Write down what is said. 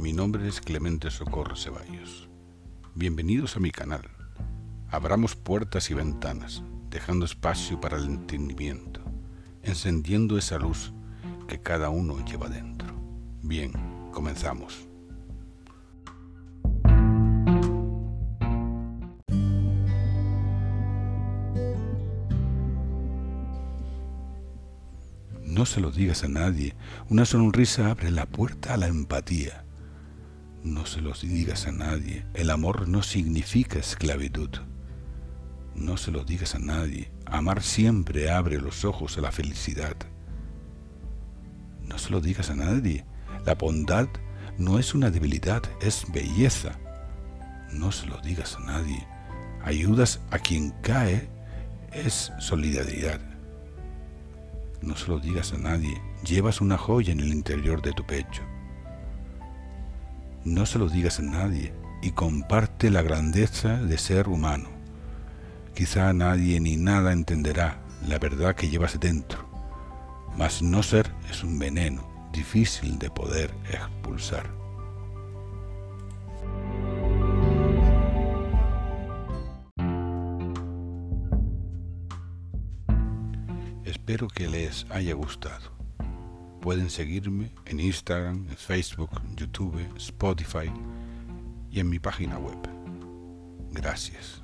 mi nombre es Clemente Socorro Ceballos. Bienvenidos a mi canal. Abramos puertas y ventanas, dejando espacio para el entendimiento, encendiendo esa luz que cada uno lleva dentro. Bien, comenzamos. No se lo digas a nadie. Una sonrisa abre la puerta a la empatía. No se lo digas a nadie. El amor no significa esclavitud. No se lo digas a nadie. Amar siempre abre los ojos a la felicidad. No se lo digas a nadie. La bondad no es una debilidad, es belleza. No se lo digas a nadie. Ayudas a quien cae es solidaridad. No se lo digas a nadie. Llevas una joya en el interior de tu pecho. No se lo digas a nadie y comparte la grandeza de ser humano. Quizá nadie ni nada entenderá la verdad que llevas dentro, mas no ser es un veneno difícil de poder expulsar. Espero que les haya gustado. Pueden seguirme en Instagram, Facebook, YouTube, Spotify y en mi página web. Gracias.